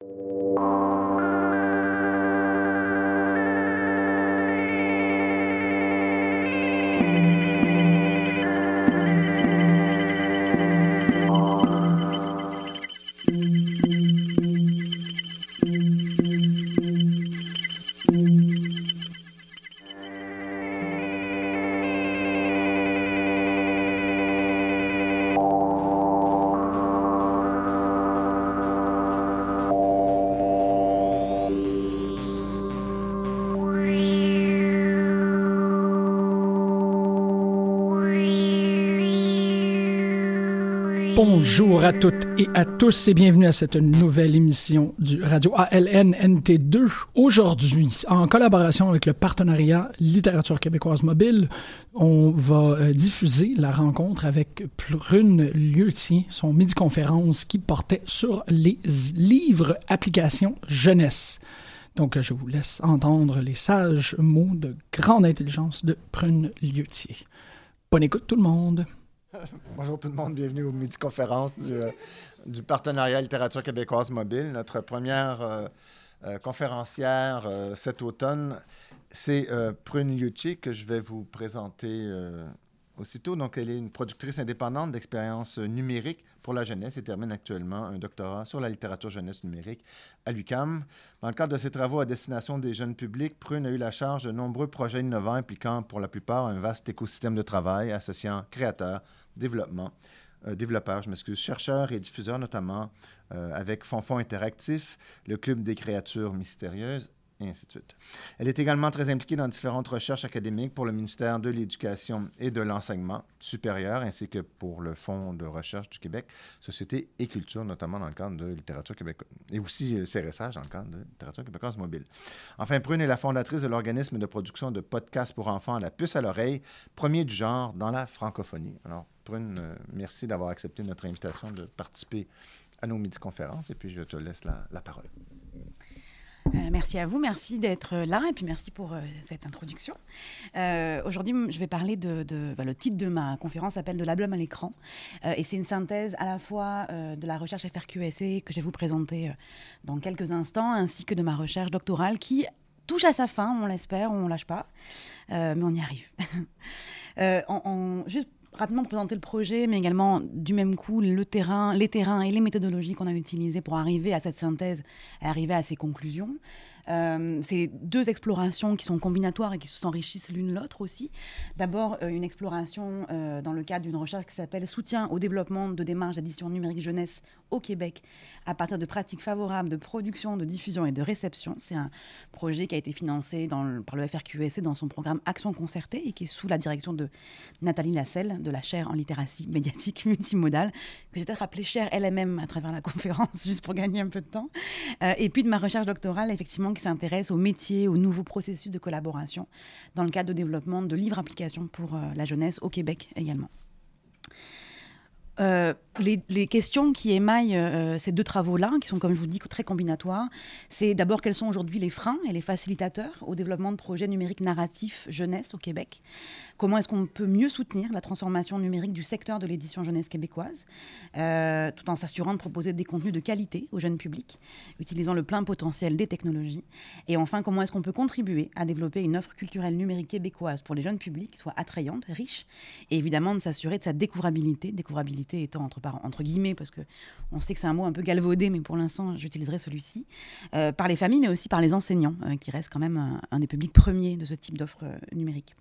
you Bonjour à toutes et à tous et bienvenue à cette nouvelle émission du Radio ALN NT2. Aujourd'hui, en collaboration avec le partenariat Littérature québécoise mobile, on va euh, diffuser la rencontre avec Prune Lieutier, son midi-conférence qui portait sur les livres applications jeunesse. Donc, je vous laisse entendre les sages mots de grande intelligence de Prune Lieutier. Bonne écoute tout le monde. Bonjour tout le monde, bienvenue aux midi-conférences du, euh, du, partenariat littérature québécoise mobile. Notre première euh, euh, conférencière cet automne, c'est Prune Liucci que je vais vous présenter aussitôt. Donc, elle est une productrice indépendante d'expériences numériques pour la jeunesse et termine actuellement un doctorat sur la littérature jeunesse numérique à l'UCAM. Dans le cadre de ses travaux à destination des jeunes publics, Prune a eu la charge de nombreux projets innovants impliquant pour la plupart un vaste écosystème de travail associant créateurs, développement, euh, développeurs, chercheurs et diffuseurs notamment, euh, avec Fonfon Interactif, le Club des créatures mystérieuses, et ainsi de suite. Elle est également très impliquée dans différentes recherches académiques pour le ministère de l'Éducation et de l'Enseignement supérieur, ainsi que pour le Fonds de recherche du Québec, Société et Culture, notamment dans le cadre de littérature québécoise, et aussi euh, CRSH dans le cadre de littérature québécoise mobile. Enfin, Prune est la fondatrice de l'organisme de production de podcasts pour enfants La puce à l'oreille, premier du genre dans la francophonie. Alors, Prune, euh, merci d'avoir accepté notre invitation de participer à nos midi-conférences, et puis je te laisse la parole. Euh, merci à vous, merci d'être là et puis merci pour euh, cette introduction. Euh, aujourd'hui, je vais parler de, bah, le titre de ma conférence s'appelle De l'album à l'écran et c'est une synthèse à la fois de la recherche FRQSC que je vais vous présenter dans quelques instants ainsi que de ma recherche doctorale qui touche à sa fin, on l'espère, on lâche pas, mais on y arrive. en, juste rapidement présenter le projet, mais également du même coup le terrain, les terrains et les méthodologies qu'on a utilisées pour arriver à cette synthèse et arriver à ces conclusions. Euh, c'est deux explorations qui sont combinatoires et qui s'enrichissent l'une l'autre aussi. D'abord, euh, une exploration euh, dans le cadre d'une recherche qui s'appelle Soutien au développement de démarches d'édition numérique jeunesse au Québec à partir de pratiques favorables de production, de diffusion et de réception. C'est un projet qui a été financé par le FRQSC dans son programme Action concertée et qui est sous la direction de Nathalie Lasselle de la chaire en littératie médiatique multimodale, que j'ai peut-être appelée chaire LMM à travers la conférence, juste pour gagner un peu de temps. et puis de ma recherche doctorale, effectivement, qui s'intéresse aux métiers, aux nouveaux processus de collaboration dans le cadre de développement de livres applications pour euh, la jeunesse au Québec également. Euh, les, questions qui émaillent euh, ces deux travaux-là, qui sont, comme je vous dis, très combinatoires, c'est d'abord quels sont aujourd'hui les freins et les facilitateurs au développement de projets numériques narratifs jeunesse au Québec. Comment est-ce qu'on peut mieux soutenir la transformation numérique du secteur de l'édition jeunesse québécoise, euh, tout en s'assurant de proposer des contenus de qualité aux jeunes publics, utilisant le plein potentiel des technologies. Et enfin, comment est-ce qu'on peut contribuer à développer une offre culturelle numérique québécoise pour les jeunes publics, soit attrayante, riche, et évidemment de s'assurer de sa découvrabilité étant entre, guillemets, parce que on sait que c'est un mot un peu galvaudé, mais pour l'instant, j'utiliserai celui-ci, euh, par les familles, mais aussi par les enseignants, euh, qui restent quand même un, un, des publics premiers de ce type d'offre numérique.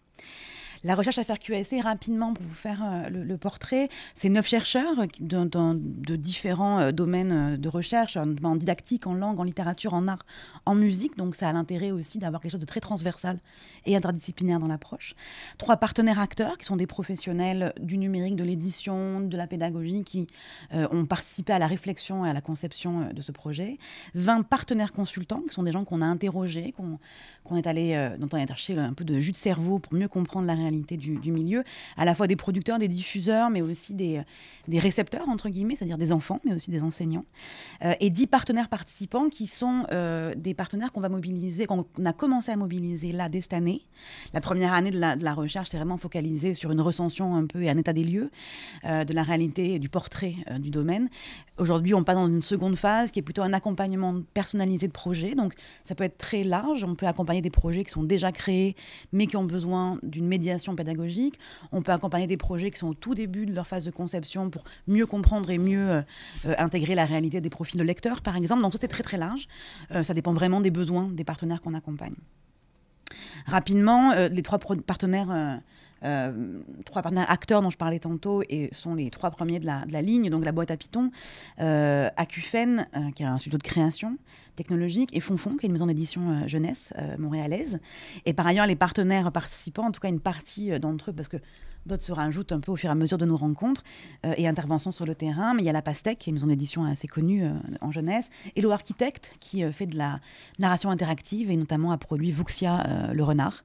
La recherche à faire QSC, rapidement, pour vous faire euh, le, portrait, c'est neuf chercheurs de, différents euh, domaines euh, de recherche, en, didactique, en langue, en littérature, en art, en musique. Donc, ça a l'intérêt aussi d'avoir quelque chose de très transversal et interdisciplinaire dans l'approche. Trois partenaires acteurs, qui sont des professionnels du numérique, de l'édition, de la pédagogie, qui ont participé à la réflexion et à la conception de ce projet. 20 partenaires consultants, qui sont des gens qu'on a interrogés, qu'on est allé, dont on a cherché un peu de jus de cerveau pour mieux comprendre la réalité du, milieu, à la fois des producteurs, des diffuseurs, mais aussi des, des récepteurs, entre guillemets, c'est-à-dire des enfants, mais aussi des enseignants, et dix partenaires participants qui sont des partenaires qu'on va mobiliser, qu'on a commencé à mobiliser là dès cette année. La première année de la, de la recherche, c'est vraiment focalisé sur une recension un peu et un état des lieux de la réalité et du portrait du domaine. Aujourd'hui, on passe dans une seconde phase qui est plutôt un accompagnement personnalisé de projets. Donc, ça peut être très large. On peut accompagner des projets qui sont déjà créés, mais qui ont besoin d'une médiation pédagogique. On peut accompagner des projets qui sont au tout début de leur phase de conception pour mieux comprendre et mieux euh, euh, intégrer la réalité des profils de lecteurs, par exemple. Donc, ça, c'est très, très large. Euh, ça dépend vraiment des besoins des partenaires qu'on accompagne. Rapidement, les trois partenaires euh, trois partenaires acteurs dont je parlais tantôt et sont les trois premiers de la, ligne, donc la boîte à Python, euh, Acufène, euh, qui est un studio de création technologique, et Fonfon, qui est une maison d'édition jeunesse montréalaise. Et par ailleurs, les partenaires participants, en tout cas une partie d'entre eux, parce que d'autres se rajoutent un peu au fur et à mesure de nos rencontres et interventions sur le terrain. Mais il y a la Pastèque, qui est une maison d'édition assez connue en jeunesse, Hello Architect, qui fait de la narration interactive et notamment a produit Vuxia, le renard.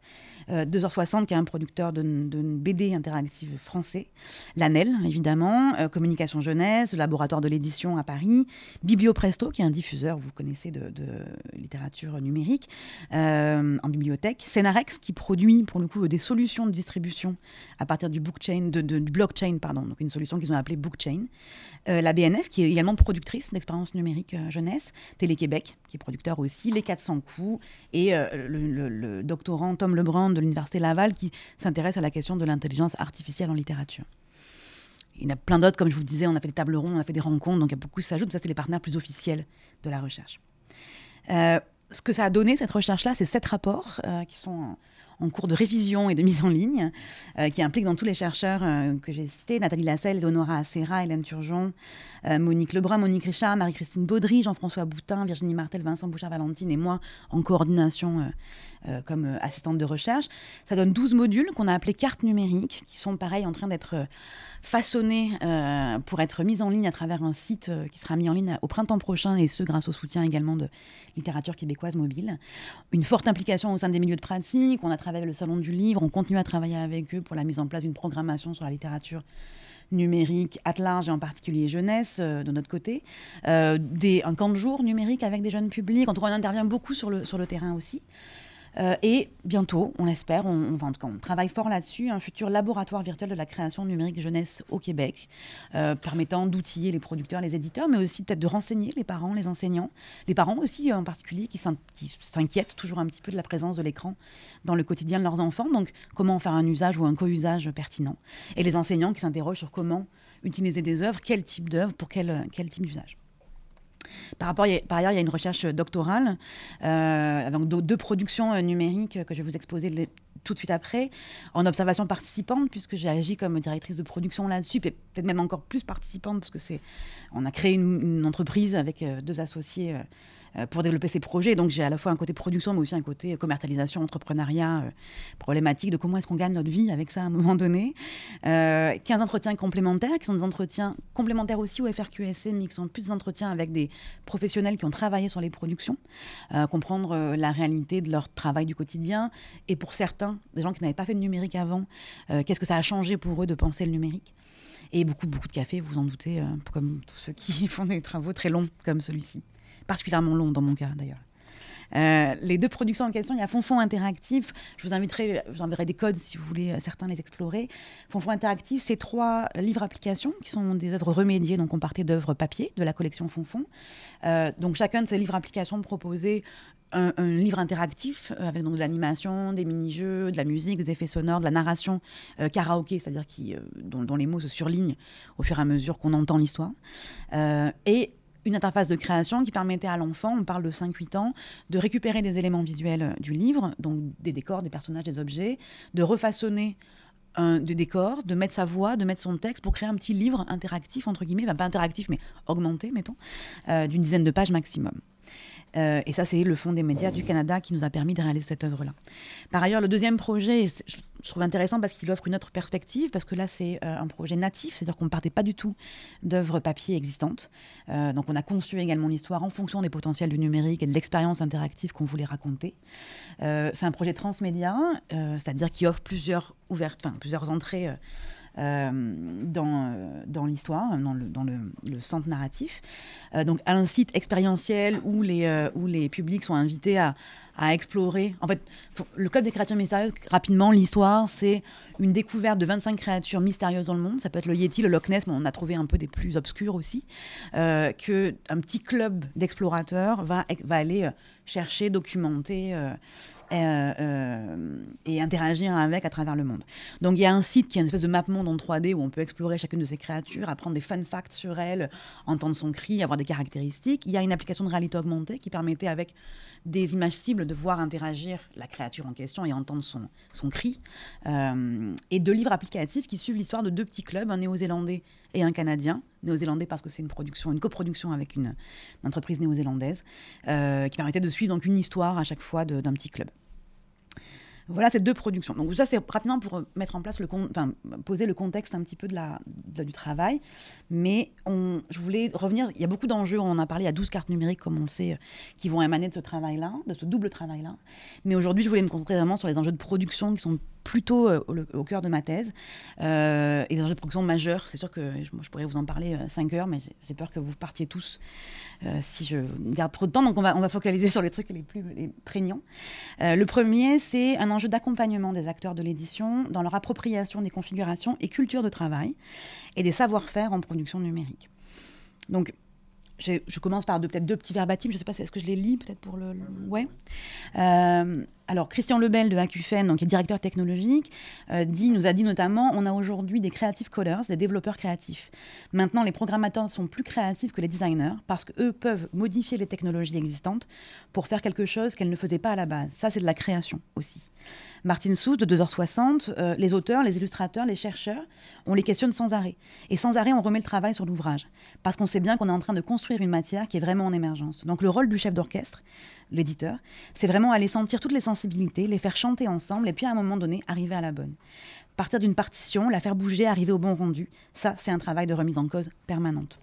2h60, euh, qui est un producteur de, BD interactive français. L'ANEL, évidemment. Euh, Communication Jeunesse, laboratoire de l'édition à Paris. Biblio Presto, qui est un diffuseur, vous connaissez, de, littérature numérique euh, en bibliothèque. Cenarex, qui produit, pour le coup, des solutions de distribution à partir du, du blockchain, pardon, donc une solution qu'ils ont appelée Bookchain. la BNF, qui est également productrice d'expérience numérique jeunesse. Télé-Québec, qui est producteur aussi. Les 400 coups. Et le, le, doctorant Tom Lebrun de l'Université Laval qui s'intéresse à la question de l'intelligence artificielle en littérature. Il y en a plein d'autres, comme je vous disais, on a fait des tables rondes, on a fait des rencontres, donc il y a beaucoup qui s'ajoutent. Ça, c'est les partenaires plus officiels de la recherche. Euh, ce que ça a donné, cette recherche-là, c'est sept rapports euh, qui sont en cours de révision et de mise en ligne, euh, qui impliquent dans tous les chercheurs que j'ai cités, Nathalie Lasselle, Eleonora Acera, Hélène Turgeon, Monique Lebrun, Monique Richard, Marie-Christine Baudry, Jean-François Boutin, Virginie Martel, Vincent Bouchard-Valentine et moi en coordination euh, comme euh, assistante de recherche. Ça donne 12 modules qu'on a appelés cartes numériques, qui sont pareil en train d'être euh, façonnés pour être mis en ligne à travers un site qui sera mis en ligne au printemps prochain, et ce grâce au soutien également de littérature québécoise mobile. Une forte implication au sein des milieux de pratique. On a travaillé le Salon du Livre, on continue à travailler avec eux pour la mise en place d'une programmation sur la littérature numérique à large et en particulier jeunesse de notre côté, des, un camp de jour numérique avec des jeunes publics. En tout cas, on intervient beaucoup sur le, sur le terrain aussi. Euh, et bientôt, on l'espère, on, on, travaille fort là-dessus, un futur laboratoire virtuel de la création numérique jeunesse au Québec, euh, permettant d'outiller les producteurs, les éditeurs, mais aussi peut-être de renseigner les parents, les enseignants, les parents aussi en particulier qui s'inquiètent toujours un petit peu de la présence de l'écran dans le quotidien de leurs enfants. Donc, comment en faire un usage ou un co-usage pertinent? Et les enseignants qui s'interrogent sur comment utiliser des œuvres, quel type d'œuvre pour quel type d'usage. Par, rapport, par ailleurs, il y a une recherche doctorale euh, avec deux productions euh, numériques que je vais vous exposer tout de suite après, en observation participante, puisque j'ai agi comme directrice de production là-dessus, peut-être même encore plus participante, parce que c'est, on a créé une, entreprise avec euh, deux associés. Euh, pour développer ces projets. Donc j'ai à la fois un côté production, mais aussi un côté commercialisation, entrepreneuriat, euh, problématique de comment est-ce qu'on gagne notre vie avec ça à un moment donné. 15 euh, entretiens complémentaires, qui sont des entretiens complémentaires aussi au FRQSC, mais qui sont plus des entretiens avec des professionnels qui ont travaillé sur les productions, comprendre la réalité de leur travail du quotidien. Et pour certains, des gens qui n'avaient pas fait de numérique avant, qu'est-ce que ça a changé pour eux de penser le numérique? Et beaucoup, beaucoup de café, vous en doutez, comme tous ceux qui font des travaux très longs comme celui-ci particulièrement long dans mon cas d'ailleurs. Euh, les deux productions en question, il y a Fonfon Interactif. Je vous inviterai, je vous enverrai des codes si vous voulez euh, certains les explorer. Fonfon Interactif, c'est trois livres applications qui sont des œuvres remédiées. Donc, on partait d'œuvres papier de la collection Fonfon. Euh, donc, chacun de ces livres applications proposait un, livre interactif avec donc de l'animation, des mini-jeux, de la musique, des effets sonores, de la narration karaoké, c'est-à-dire qui, dont, dont, les mots se surlignent au fur et à mesure qu'on entend l'histoire. et une interface de création qui permettait à l'enfant, on parle de 5-8 ans, de récupérer des éléments visuels euh, du livre, donc des décors, des personnages, des objets, de refaçonner un de décor, de mettre sa voix, de mettre son texte pour créer un petit livre interactif, entre guillemets, pas interactif, mais augmenté, mettons, euh, d'une dizaine de pages maximum. Euh, et ça, c'est le Fonds des médias du Canada qui nous a permis de réaliser cette œuvre-là. Par ailleurs, le deuxième projet, je, trouve intéressant parce qu'il offre une autre perspective, parce que là, c'est euh, un projet natif, c'est-à-dire qu'on ne partait pas du tout d'œuvres papier existantes. Euh, donc, on a conçu également l'histoire en fonction des potentiels du numérique et de l'expérience interactive qu'on voulait raconter. c'est un projet transmédia, c'est-à-dire qui offre plusieurs, ouvertes, plusieurs entrées dans, euh, dans l'histoire, dans, le, dans le, centre narratif. Euh, donc, un site expérientiel où les, où les publics sont invités à, à explorer. En fait, le Club des créatures mystérieuses, rapidement, l'histoire, c'est une découverte de 25 créatures mystérieuses dans le monde. Ça peut être le Yeti, le Loch Ness, mais on a trouvé un peu des plus obscurs aussi. Euh, que un petit club d'explorateurs va, va aller chercher, documenter. Euh, euh, et interagir avec à travers le monde. Donc il y a un site qui est une espèce de map monde en 3D où on peut explorer chacune de ces créatures, apprendre des fun facts sur elles, entendre son cri, avoir des caractéristiques. Il y a une application de réalité augmentée qui permettait avec des images cibles de voir interagir la créature en question et entendre son, son cri. Euh, et deux livres applicatifs qui suivent l'histoire de deux petits clubs, un néo-zélandais et un canadien. Néo-zélandais parce que c'est une production, une coproduction avec une, entreprise néo-zélandaise, qui permettait de suivre donc une histoire à chaque fois d'un petit club. Voilà ces deux productions. Donc ça, c'est rapidement pour mettre en place le, enfin, poser le contexte un petit peu de la, du travail. Mais on, je voulais revenir. Il y a beaucoup d'enjeux. On en a parlé. Il y a 12 cartes numériques, comme on le sait, qui vont émaner de ce travail-là, de ce double travail-là. Mais aujourd'hui, je voulais me concentrer vraiment sur les enjeux de production qui sont plutôt euh, au, cœur de ma thèse. Euh, et des enjeux de production majeurs. C'est sûr que je, je, pourrais vous en parler 5 euh, heures, mais j'ai peur que vous partiez tous euh, si je garde trop de temps. Donc on va, on va focaliser sur les trucs les plus prégnants. Le premier, c'est un enjeu d'accompagnement des acteurs de l'édition dans leur appropriation des configurations et culture de travail et des savoir-faire en production numérique. Donc je commence par peut-être deux petits verbatims. Je ne sais pas, est-ce que je les lis peut-être pour le. Ouais. Alors, Christian Lebel de AQFEN, donc, qui est directeur technologique, euh, dit, nous a dit notamment on a aujourd'hui des creative coders, des développeurs créatifs. Maintenant, les programmateurs sont plus créatifs que les designers parce qu'eux peuvent modifier les technologies existantes pour faire quelque chose qu'elles ne faisaient pas à la base. Ça, c'est de la création aussi. Martine Sous, de 2h60, euh, les auteurs, les illustrateurs, les chercheurs, on les questionne sans arrêt. Et sans arrêt, on remet le travail sur l'ouvrage. Parce qu'on sait bien qu'on est en train de construire une matière qui est vraiment en émergence. Donc le rôle du chef d'orchestre, l'éditeur, c'est vraiment aller sentir toutes les les faire chanter ensemble, et puis à un moment donné, arriver à la bonne. Partir d'une partition, la faire bouger, arriver au bon rendu, ça, c'est un travail de remise en cause permanente.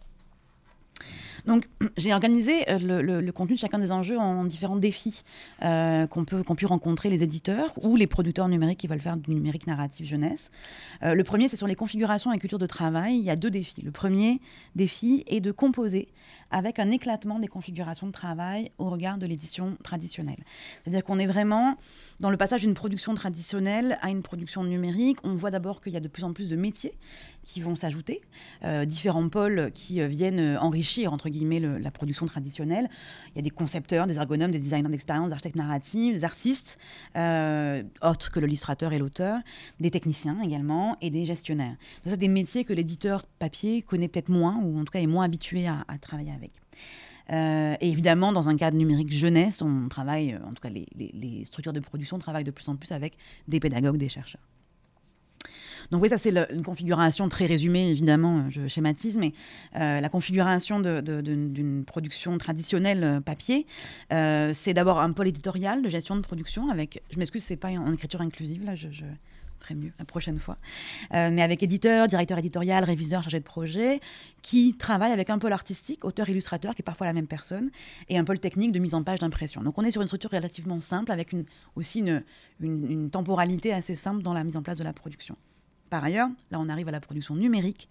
Donc, j'ai organisé euh, le, contenu de chacun des enjeux en différents défis euh, qu'ont pu rencontrer les éditeurs ou les producteurs numériques qui veulent faire du numérique narratif jeunesse. Euh, le premier, c'est sur les configurations et culture de travail. Il y a deux défis. Le premier défi est de composer avec un éclatement des configurations de travail au regard de l'édition traditionnelle. C'est-à-dire qu'on est vraiment dans le passage d'une production traditionnelle à une production numérique. On voit d'abord qu'il y a de plus en plus de métiers qui vont s'ajouter, euh, différents pôles qui euh, viennent enrichir, entre guillemets, la production traditionnelle. Il y a des concepteurs, des ergonomes, des designers d'expérience, des architectes narratifs, des artistes, euh, autres que l'illustrateur et l'auteur, des techniciens également, et des gestionnaires. Donc, ça, des métiers que l'éditeur papier connaît peut-être moins, ou en tout cas est moins habitué à, à travailler. Euh, et évidemment, dans un cadre numérique jeunesse, on travaille, euh, en tout cas les, structures de production travaillent de plus en plus avec des pédagogues, des chercheurs. Donc oui, ça c'est une configuration très résumée, évidemment, euh, je schématise, mais la configuration d'une production traditionnelle papier, c'est d'abord un pôle éditorial de gestion de production avec, je m'excuse, c'est pas en écriture inclusive, là, je mieux la prochaine fois. Euh, mais avec éditeur, directeur éditorial, réviseur, chargé de projet, qui travaille avec un pôle artistique, auteur-illustrateur, qui est parfois la même personne, et un pôle technique de mise en page d'impression. Donc on est sur une structure relativement simple, avec aussi une, temporalité assez simple dans la mise en place de la production. Par ailleurs, là on arrive à la production numérique,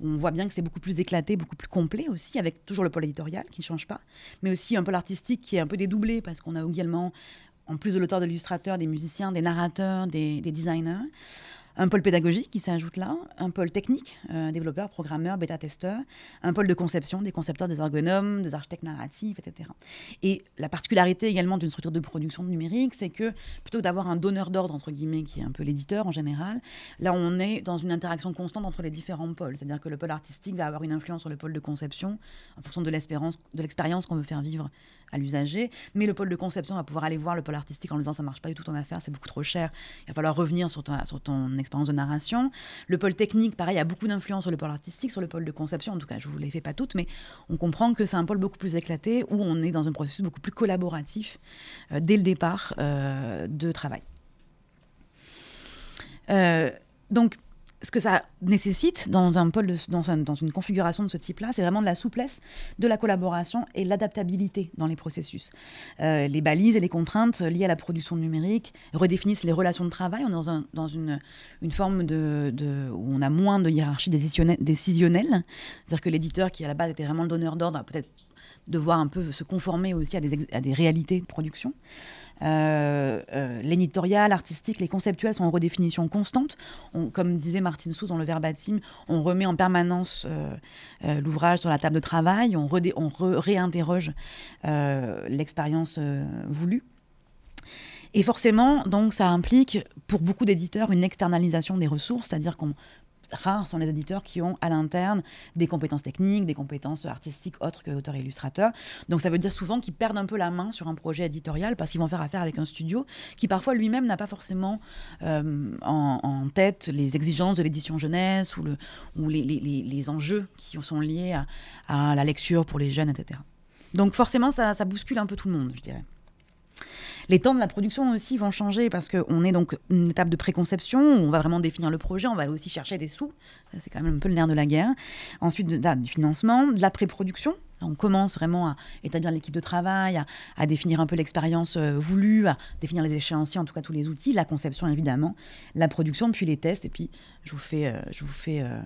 on voit bien que c'est beaucoup plus éclaté, beaucoup plus complet aussi, avec toujours le pôle éditorial qui ne change pas, mais aussi un pôle artistique qui est un peu dédoublé parce qu'on a également en plus de l'auteur, de l'illustrateur, des musiciens, des narrateurs, des, designers. Un pôle pédagogique qui s'ajoute là, un pôle technique, euh, développeurs, programmeurs, bêta-testeurs, un pôle de conception, des concepteurs, des ergonomes, des architectes narratifs, etc. Et la particularité également d'une structure de production numérique, c'est que plutôt que d'avoir un donneur d'ordre, entre guillemets, qui est un peu l'éditeur en général, là on est dans une interaction constante entre les différents pôles. C'est-à-dire que le pôle artistique va avoir une influence sur le pôle de conception en fonction de l'expérience qu'on veut faire vivre à l'usager, mais le pôle de conception va pouvoir aller voir le pôle artistique en lui disant ça marche pas du tout ton affaire, c'est beaucoup trop cher, il va falloir revenir sur, ton expérience de narration. Le pôle technique, pareil, a beaucoup d'influence sur le pôle artistique, sur le pôle de conception, en tout cas je vous les fais pas toutes, mais on comprend que c'est un pôle beaucoup plus éclaté où on est dans un processus beaucoup plus collaboratif euh, dès le départ euh, de travail. Euh, donc, ce que ça nécessite dans un pôle, dans, une configuration de ce type-là, c'est vraiment de la souplesse, de la collaboration et l'adaptabilité dans les processus. Euh, les balises et les contraintes liées à la production numérique redéfinissent les relations de travail. On est dans, un, dans une, forme de, où on a moins de hiérarchie décisionnelle. C'est-à-dire que l'éditeur, qui à la base était vraiment le donneur d'ordre, peut-être devoir un peu se conformer aussi à des, réalités de production. Euh, euh, l'éditorial, l'artistique, les conceptuels sont en redéfinition constante. comme disait Martine Sous dans le verbatim, on remet en permanence euh, l'ouvrage sur la table de travail, on, on réinterroge l'expérience voulue. Et forcément, donc, ça implique pour beaucoup d'éditeurs une externalisation des ressources, c'est-à-dire qu'on rares sont les éditeurs qui ont à l'interne des compétences techniques, des compétences artistiques autres que auteur et illustrateur. Donc ça veut dire souvent qu'ils perdent un peu la main sur un projet éditorial parce qu'ils vont faire affaire avec un studio qui parfois lui-même n'a pas forcément euh, en, tête les exigences de l'édition jeunesse ou, le, ou les, enjeux qui sont liés à, à, la lecture pour les jeunes, etc. Donc forcément ça, ça bouscule un peu tout le monde, je dirais. Les temps de la production aussi vont changer parce qu'on est donc une étape de préconception où on va vraiment définir le projet, on va aussi chercher des sous. C'est quand même un peu le nerf de la guerre. Ensuite, du financement, de la pré-production. On commence vraiment à établir l'équipe de travail, à, définir un peu l'expérience euh, voulue, à définir les échéanciers, en tout cas tous les outils, la conception évidemment, la production, puis les tests. Et puis, je vous fais. Euh, je vous fais euh,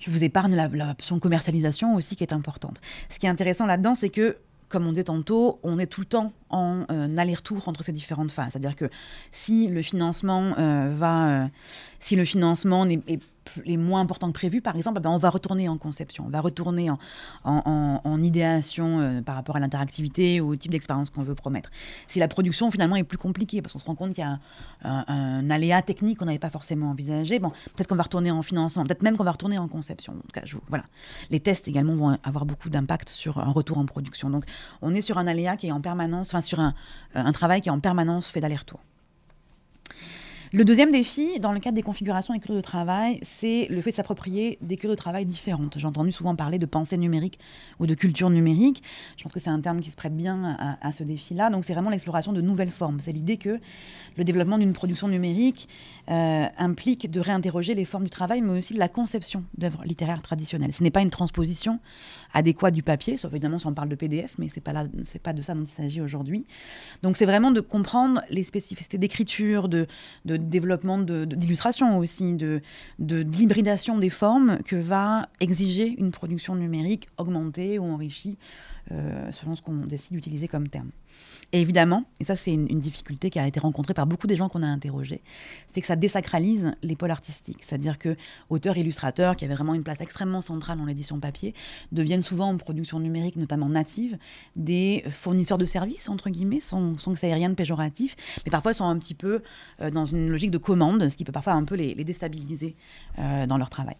je vous épargne commercialisation aussi qui est importante. Ce qui est intéressant là-dedans, c'est que comme on disait tantôt, on est tout le temps en euh, aller-retour entre ces différentes phases. C'est-à-dire que si le financement euh, va, euh, si le financement est, est les moins importants que prévu, par exemple, eh ben, on va retourner en conception, on va retourner en, en, idéation euh, par rapport à l'interactivité au type d'expérience qu'on veut promettre. Si la production finalement est plus compliquée, parce qu'on se rend compte qu'il y a un, aléa technique qu'on n'avait pas forcément envisagé, bon, peut-être qu'on va retourner en financement, peut-être même qu'on va retourner en conception. En tout cas, voilà. Les tests également vont avoir beaucoup d'impact sur un retour en production. Donc, on est sur un aléa qui est en permanence, enfin sur un, un travail qui est en permanence fait d'aller-retour. Le deuxième défi, dans le cadre des configurations et de travail, c'est le fait de s'approprier des cures de travail différentes. J'ai entendu souvent parler de pensée numérique ou de culture numérique. Je pense que c'est un terme qui se prête bien à, ce défi-là. Donc c'est vraiment l'exploration de nouvelles formes. C'est l'idée que le développement d'une production numérique euh, implique de réinterroger les formes du travail, mais aussi la conception d'œuvres littéraires traditionnelles. Ce n'est pas une transposition adéquate du papier, sauf évidemment si on parle de PDF, mais ce n'est pas, pas de ça dont il s'agit aujourd'hui. Donc c'est vraiment de comprendre les spécificités d'écriture, de, de développement d'illustration aussi, de, de, l'hybridation des formes que va exiger une production numérique augmentée ou enrichie euh, selon ce qu'on décide d'utiliser comme terme. Et évidemment, et ça c'est une, difficulté qui a été rencontrée par beaucoup des gens qu'on a interrogés, c'est que ça désacralise les pôles artistiques. C'est-à-dire que auteurs, illustrateurs, qui avaient vraiment une place extrêmement centrale dans l'édition papier, deviennent souvent en production numérique, notamment native, des fournisseurs de services, entre guillemets, sans, que ça ait rien de péjoratif, mais parfois sont un petit peu euh, dans une logique de commande, ce qui peut parfois un peu les, déstabiliser euh, dans leur travail.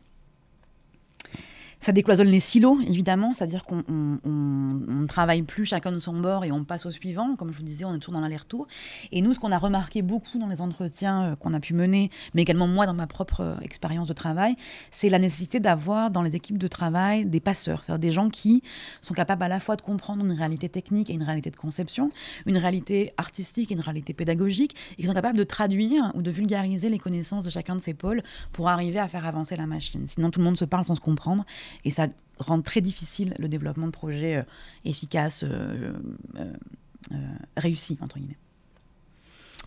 Ça décloisonne les silos, évidemment, c'est-à-dire qu'on ne travaille plus chacun de son bord et on passe au suivant. Comme je vous disais, on est toujours dans l'aller-retour. Et nous, ce qu'on a remarqué beaucoup dans les entretiens euh, qu'on a pu mener, mais également moi dans ma propre euh, expérience de travail, c'est la nécessité d'avoir dans les équipes de travail des passeurs, c'est-à-dire des gens qui sont capables à la fois de comprendre une réalité technique et une réalité de conception, une réalité artistique et une réalité pédagogique, et qui sont capables de traduire ou de vulgariser les connaissances de chacun de ces pôles pour arriver à faire avancer la machine. Sinon, tout le monde se parle sans se comprendre et ça rend très difficile le développement de projets euh, efficaces, euh, euh, réussis, entre guillemets.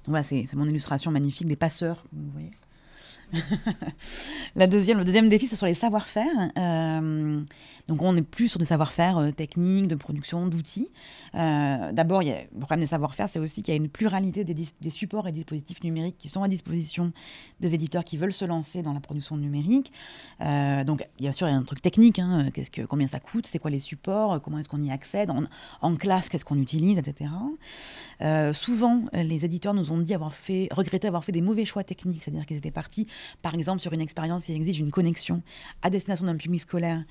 Donc voilà, c'est mon illustration magnifique des passeurs, vous voyez. la deuxième, le deuxième défi, c'est sur les savoir-faire. Euh, donc, on n'est plus sur des savoir-faire euh, techniques, de production, d'outils. Euh, d'abord, le problème des savoir-faire, c'est aussi qu'il y a une pluralité des, supports et dispositifs numériques qui sont à disposition des éditeurs qui veulent se lancer dans la production numérique. donc, bien sûr, il y a un truc technique. Hein, qu'est-ce que, combien ça coûte C'est quoi les supports Comment est-ce qu'on y accède en, classe, qu'est-ce qu'on utilise, etc. souvent, les éditeurs nous ont dit avoir fait, regretter avoir fait des mauvais choix techniques, c'est-à-dire qu'ils étaient partis par exemple, sur une expérience qui exige une connexion à destination d'un public scolaire,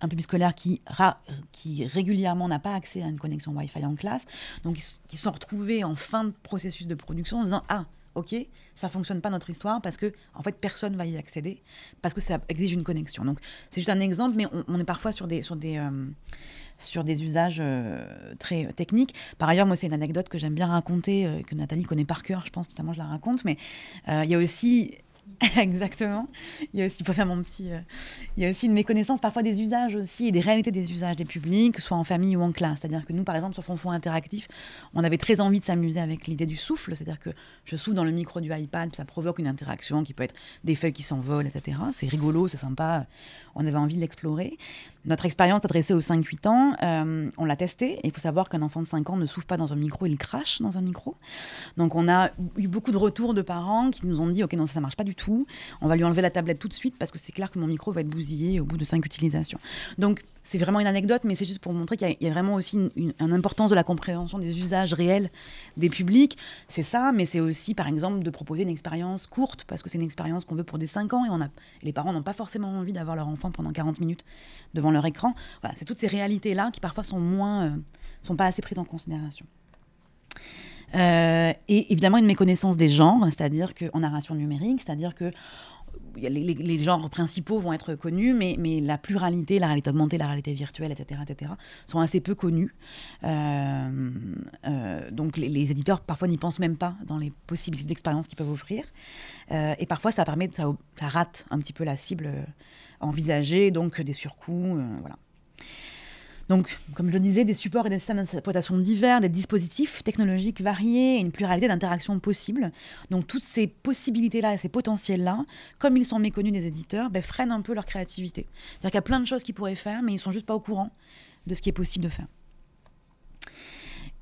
un public scolaire qui, régulièrement n'a pas accès à une connexion Wi-Fi en classe, donc qui sont retrouvés en fin de processus de production en disant Ah, ok, ça fonctionne pas notre histoire parce que en fait personne va y accéder parce que ça exige une connexion. Donc c'est juste un exemple, mais on, est parfois sur des sur des euh, sur des usages euh, très techniques. Par ailleurs, moi c'est une anecdote que j'aime bien raconter euh, que Nathalie connaît par cœur, je pense notamment je la raconte, mais il y a aussi Exactement. Il y a aussi, pour faire mon petit, euh, il y a aussi une méconnaissance parfois des usages aussi et des réalités des usages des publics, soit en famille ou en classe. C'est-à-dire que nous, par exemple, sur Fonfon Interactif, on avait très envie de s'amuser avec l'idée du souffle. C'est-à-dire que je souffle dans le micro du iPad, ça provoque une interaction qui peut être des feuilles qui s'envolent, etc. C'est rigolo, c'est sympa on avait envie de l'explorer. Notre expérience adressée aux 5-8 ans, euh, on l'a testé. Il faut savoir qu'un enfant de 5 ans ne souffle pas dans un micro, il crache dans un micro. Donc on a eu beaucoup de retours de parents qui nous ont dit, OK, non, ça ne marche pas du tout. On va lui enlever la tablette tout de suite parce que c'est clair que mon micro va être bousillé au bout de 5 utilisations. Donc c'est vraiment une anecdote, mais c'est juste pour montrer qu'il y, a vraiment aussi une, importance de la compréhension des usages réels des publics. C'est ça, mais c'est aussi, par exemple, de proposer une expérience courte, parce que c'est une expérience qu'on veut pour des 5 ans, et on a, les parents n'ont pas forcément envie d'avoir leur enfant pendant 40 minutes devant leur écran. C'est toutes ces réalités-là qui parfois sont moins, euh, sont pas assez prises en considération. Euh, et évidemment une méconnaissance des genres, c'est-à-dire qu'en narration numérique, c'est-à-dire que les, genres principaux vont être connus, mais, la pluralité, la réalité augmentée, la réalité virtuelle, etc., etc., sont assez peu connus. Euh, euh, donc les, éditeurs parfois n'y pensent même pas dans les possibilités d'expérience qu'ils peuvent offrir. Euh, et parfois ça permet, ça, rate un petit peu la cible envisagée, donc des surcoûts, voilà. Donc, comme je le disais, des supports et des systèmes d'exploitation divers, des dispositifs technologiques variés et une pluralité d'interactions possibles. Donc, toutes ces possibilités-là et ces potentiels-là, comme ils sont méconnus des éditeurs, ben, freinent un peu leur créativité. C'est-à-dire qu'il y a plein de choses qu'ils pourraient faire, mais ils sont juste pas au courant de ce qui est possible de faire.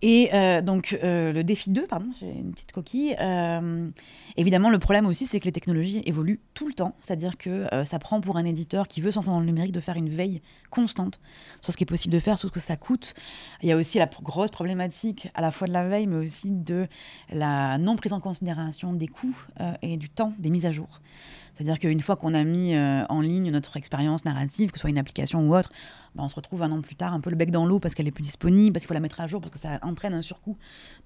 Et euh, donc, euh, le défi 2, pardon, j'ai une petite coquille. Euh, évidemment, le problème aussi, c'est que les technologies évoluent tout le temps. C'est-à-dire que ça prend pour un éditeur qui veut s'en dans le numérique de faire une veille constante sur ce qui est possible de faire, sur ce que ça coûte. Il y a aussi la grosse problématique à la fois de la veille, mais aussi de la non prise en considération des coûts et du temps des mises à jour. C'est-à-dire qu'une fois qu'on a mis en ligne notre expérience narrative, que ce soit une application ou autre, bah, on se retrouve un an plus tard un peu le bec dans l'eau parce qu'elle est plus disponible, parce qu'il faut la mettre à jour, parce que ça entraîne un surcoût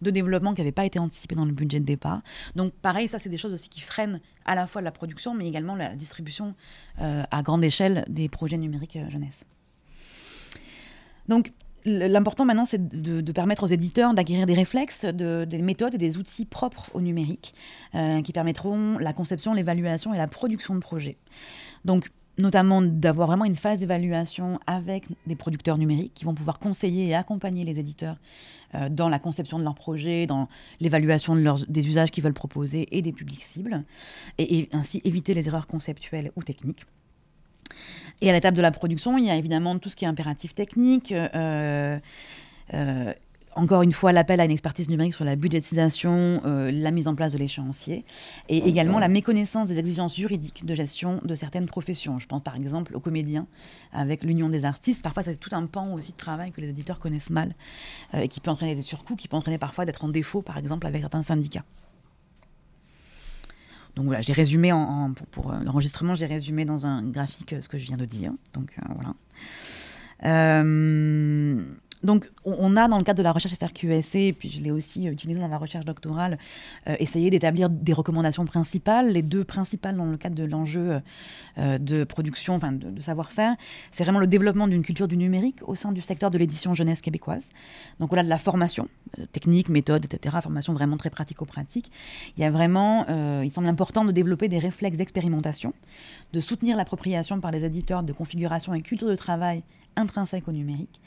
de développement qui n'avait pas été anticipé dans le budget de départ. Donc pareil, ça c'est des choses aussi qui freinent à la fois la production, mais également la distribution euh, à grande échelle des projets numériques euh, jeunesse. Donc L'important maintenant, c'est de, permettre aux éditeurs d'acquérir des réflexes, des méthodes et des outils propres au numérique euh, qui permettront la conception, l'évaluation et la production de projets. Donc, notamment d'avoir vraiment une phase d'évaluation avec des producteurs numériques qui vont pouvoir conseiller et accompagner les éditeurs euh, dans la conception de leurs projets, dans l'évaluation de des usages qu'ils veulent proposer et des publics cibles, et, ainsi éviter les erreurs conceptuelles ou techniques. Et à l'étape de la production, il y a évidemment tout ce qui est impératif technique. Euh, euh, encore une fois, l'appel à une expertise numérique sur la budgétisation, euh, la mise en place de l'échéancier, et également la méconnaissance des exigences juridiques de gestion de certaines professions. Je pense par exemple aux comédiens avec l'Union des artistes. Parfois, c'est tout un pan aussi de travail que les éditeurs connaissent mal et qui peut entraîner des surcoûts, qui peut entraîner parfois d'être en défaut, par exemple, avec certains syndicats. Donc voilà, j'ai résumé en, pour, euh, l'enregistrement, j'ai résumé dans un graphique ce que je viens de dire. Donc voilà. Donc, on a dans le cadre de la recherche FRQSC, puis je l'ai aussi utilisé dans la recherche doctorale, euh, essayé d'établir des recommandations principales. Les deux principales dans le cadre de l'enjeu euh, de production, enfin de, savoir-faire, c'est vraiment le développement d'une culture du numérique au sein du secteur de l'édition jeunesse québécoise. Donc, voilà de la formation, euh, technique, méthode, etc., formation vraiment très pratico-pratique. Il y a vraiment, il semble important de développer des réflexes d'expérimentation, de soutenir l'appropriation par les éditeurs de configuration et culture de travail intrinsèque au numérique,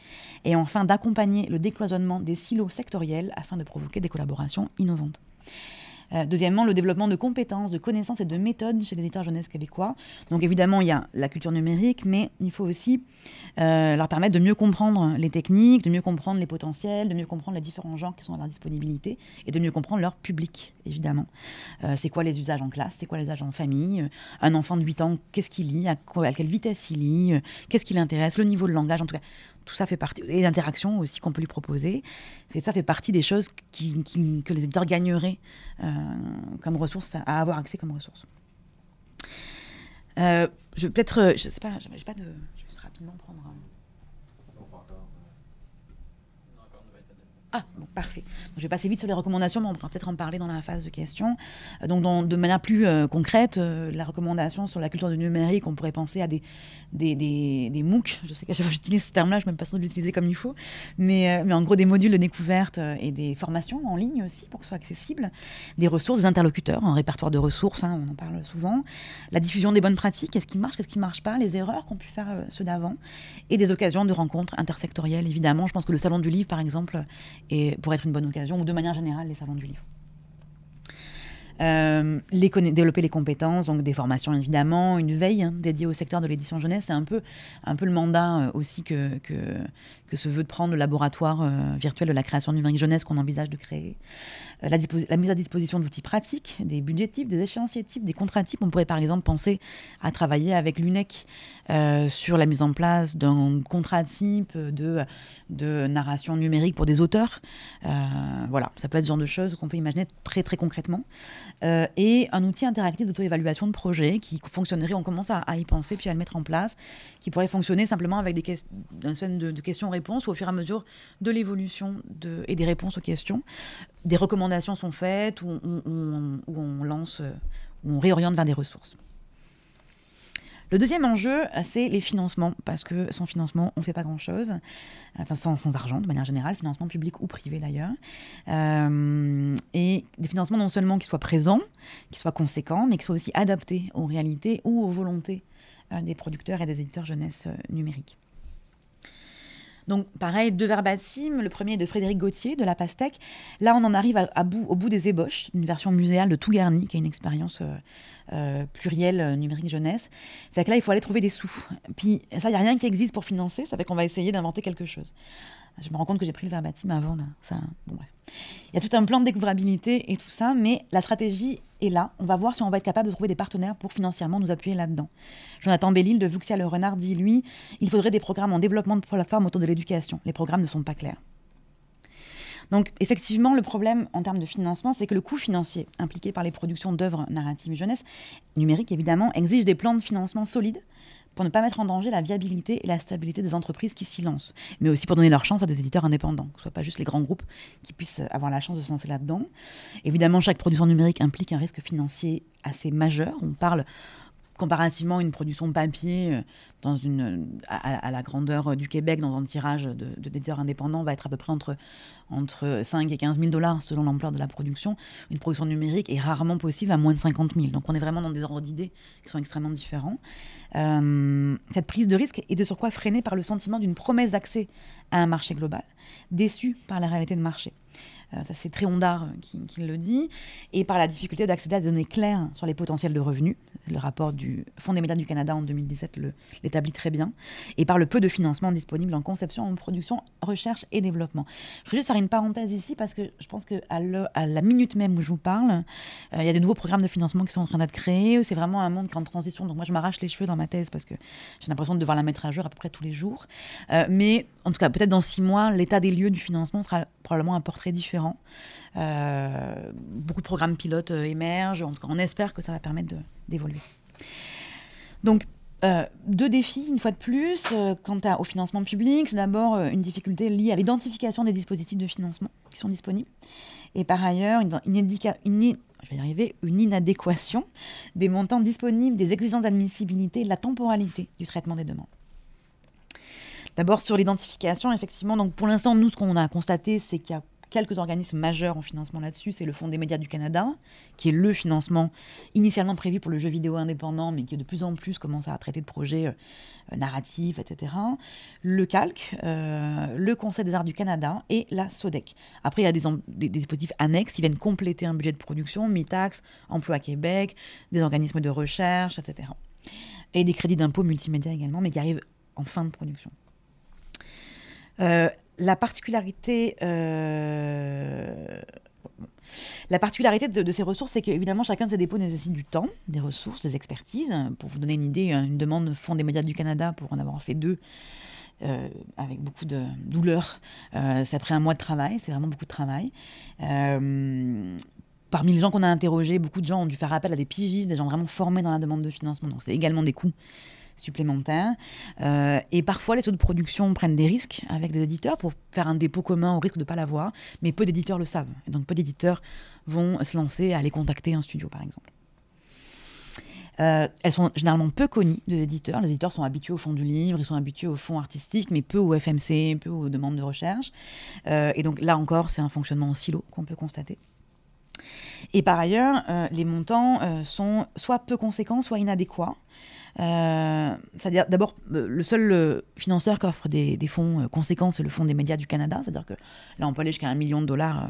et enfin d'accompagner le décloisonnement des silos sectoriels afin de provoquer des collaborations innovantes. Euh, deuxièmement, le développement de compétences, de connaissances et de méthodes chez les éditeurs jeunesse québécois. Donc évidemment, il y a la culture numérique, mais il faut aussi euh, leur permettre de mieux comprendre les techniques, de mieux comprendre les potentiels, de mieux comprendre les différents genres qui sont à leur disponibilité et de mieux comprendre leur public, évidemment. Euh, c'est quoi les usages en classe, c'est quoi les usages en famille, un enfant de 8 ans, qu'est-ce qu'il lit, à, à, quelle vitesse il lit, qu'est-ce qui l'intéresse, le niveau de langage, en tout cas tout ça fait partie, et l'interaction aussi qu'on peut lui proposer, tout ça fait partie des choses qui, que les éditeurs gagneraient euh, comme ressources, à avoir accès comme ressources. Euh, je peut-être, je sais pas, j'ai pas de. Je vais rapidement prendre un. Ah, parfait. Donc, je vais passer vite sur les recommandations, mais on pourra peut-être en parler dans la phase de questions. Euh, donc, de manière plus euh, concrète, euh, la recommandation sur la culture du numérique, on pourrait penser à des, des, des, des MOOC. Je sais qu'à chaque fois que j'utilise ce terme-là, je ne suis même pas sûre de l'utiliser comme il faut. Mais, mais en gros, des modules de découverte et des formations en ligne aussi pour que ce soit accessible. Des ressources, des interlocuteurs, un répertoire de ressources, hein, on en parle souvent. La diffusion des bonnes pratiques, qu'est-ce qui marche, qu'est-ce qui ne marche pas, les erreurs qu'ont pu faire ceux d'avant. Et des occasions de rencontres intersectorielles, évidemment. Je pense que le salon du livre, par exemple, est, pourrait être une bonne occasion, ou de manière générale, les salons du livre. Euh, développer les compétences, donc des formations évidemment, une veille hein, dédiée au secteur de l'édition jeunesse. C'est un peu, un peu le mandat euh, aussi que, que, se veut de prendre le laboratoire euh, virtuel de la création numérique jeunesse qu'on envisage de créer. La, la mise à disposition d'outils pratiques, des budgets types, des échéanciers types, des contrats types. On pourrait par exemple penser à travailler avec l'UNEC sur la mise en place d'un contrat type de, de narration numérique pour des auteurs. Voilà, ça peut être ce genre de choses qu'on peut imaginer très très concrètement. Euh, et un outil interactif d'auto-évaluation de projet qui fonctionnerait, on commence à, y penser puis à le mettre en place, qui pourrait fonctionner simplement avec des système de, questions-réponses ou au fur et à mesure de l'évolution et des réponses aux questions. Des recommandations sont faites ou on lance, euh, où on réoriente vers des ressources. Le deuxième enjeu, euh, c'est les financements, parce que sans financement, on ne fait pas grand-chose. Enfin, sans, argent, de manière générale, financement public ou privé d'ailleurs. Euh, et des financements non seulement qui soient présents, qui soient conséquents, mais qui soient aussi adaptés aux réalités ou aux volontés euh, des producteurs et des éditeurs jeunesse numérique. Donc, pareil, deux verbatims. Le premier est de Frédéric Gauthier, de La Pastèque. Là, on en arrive à, bout, au bout des ébauches, une version muséale de Tout Garni, qui est une expérience euh, plurielle euh, numérique jeunesse. Fait que là, il faut aller trouver des sous. Puis, ça, il n'y a rien qui existe pour financer. Ça fait qu'on va essayer d'inventer quelque chose. Je me rends compte que j'ai pris le verbatim avant, là. Ça, bon, bref. Il y a tout un plan de découvrabilité et tout ça, mais la stratégie est là. On va voir si on va être capable de trouver des partenaires pour financièrement nous appuyer là-dedans. Jonathan Bellil de Vuxia Le Renard dit, lui, il faudrait des programmes en développement de plateformes autour de l'éducation. Les programmes ne sont pas clairs. Donc, effectivement, le problème en termes de financement, c'est que le coût financier impliqué par les productions d'œuvres narratives jeunesse, numériques évidemment, exige des plans de financement solides pour ne pas mettre en danger la viabilité et la stabilité des entreprises qui s'y lancent, mais aussi pour donner leur chance à des éditeurs indépendants, que ce soit pas juste les grands groupes qui puissent avoir la chance de se lancer là-dedans. Évidemment, chaque production numérique implique un risque financier assez majeur. On parle comparativement une production papier euh, à, la grandeur du Québec, dans un tirage de, d'éditeurs indépendants, va être à peu près entre, entre 5 et 15 000 dollars selon l'ampleur de la production. Une production numérique est rarement possible à moins de 50 000. Donc on est vraiment dans des ordres d'idées qui sont extrêmement différents. Euh, cette prise de risque est de surcroît freinée par le sentiment d'une promesse d'accès à un marché global, déçu par la réalité de marché. Euh, ça, c'est Tréondard qui, qui, le dit, et par la difficulté d'accéder à des données claires sur les potentiels de revenus. Le rapport du Fonds des médias du Canada en 2017 le, l'établit très bien, et par le peu de financement disponible en conception, en production, recherche et développement. Je voudrais juste faire une parenthèse ici, parce que je pense qu'à à la minute même où je vous parle, euh, il y a de nouveaux programmes de financement qui sont en train d'être créés. C'est vraiment un monde qui est en transition. Donc moi, je m'arrache les cheveux dans ma thèse, parce que j'ai l'impression de devoir la mettre à jour à peu près tous les jours. Euh, mais en tout cas, peut-être dans six mois, l'état des lieux du financement sera probablement un portrait différent. Euh, beaucoup de programmes pilotes euh, émergent. En tout cas, on espère que ça va permettre d'évoluer. Donc, euh, deux défis, une fois de plus, quant à, au financement public. C'est d'abord une difficulté liée à l'identification des dispositifs de financement qui sont disponibles. Et par ailleurs, une, inadéquation des montants disponibles, des exigences d'admissibilité de la temporalité du traitement des demandes. D'abord sur l'identification, effectivement, donc pour l'instant, nous, ce qu'on a constaté, c'est qu'il y a quelques organismes majeurs en financement là-dessus. C'est le Fonds des médias du Canada, qui est le financement initialement prévu pour le jeu vidéo indépendant, mais qui de plus en plus commence à traiter de projets euh, narratifs, etc. Le Calc, euh, le Conseil des arts du Canada et la SODEC. Après, il y a des, dispositifs annexes qui viennent compléter un budget de production, MITAX, Emploi Québec, des organismes de recherche, etc. Et des crédits d'impôt multimédia également, mais qui arrivent en fin de production. Euh, la particularité, euh... la particularité de, ces ressources, c'est qu'évidemment, chacun de ces dépôts nécessite du temps, des ressources, des expertises. Pour vous donner une idée, une demande Fonds des médias du Canada pour en avoir fait deux, euh, avec beaucoup de douleur, euh, ça a un mois de travail, c'est vraiment beaucoup de travail. Parmi les gens qu'on a interrogés, beaucoup de gens ont dû faire appel à des pigistes, des gens vraiment formés dans la demande de financement. Donc c'est également des coûts supplémentaires. Euh, et parfois, les studios de production prennent des risques avec des éditeurs pour faire un dépôt commun au risque de ne pas l'avoir. Mais peu d'éditeurs le savent. Et donc peu d'éditeurs vont se lancer à aller contacter un studio, par exemple. Euh, elles sont généralement peu connues des éditeurs. Les éditeurs sont habitués au fond du livre, ils sont habitués au fond artistique, mais peu au FMC, peu aux demandes de recherche. Euh, et donc là encore, c'est un fonctionnement en silo qu'on peut constater. Et par ailleurs, les montants sont soit peu conséquents, soit inadéquats. C'est-à-dire, d'abord, le seul financeur qui offre des, fonds conséquents, c'est le Fonds des médias du Canada. C'est-à-dire que là, on peut aller jusqu'à un million de dollars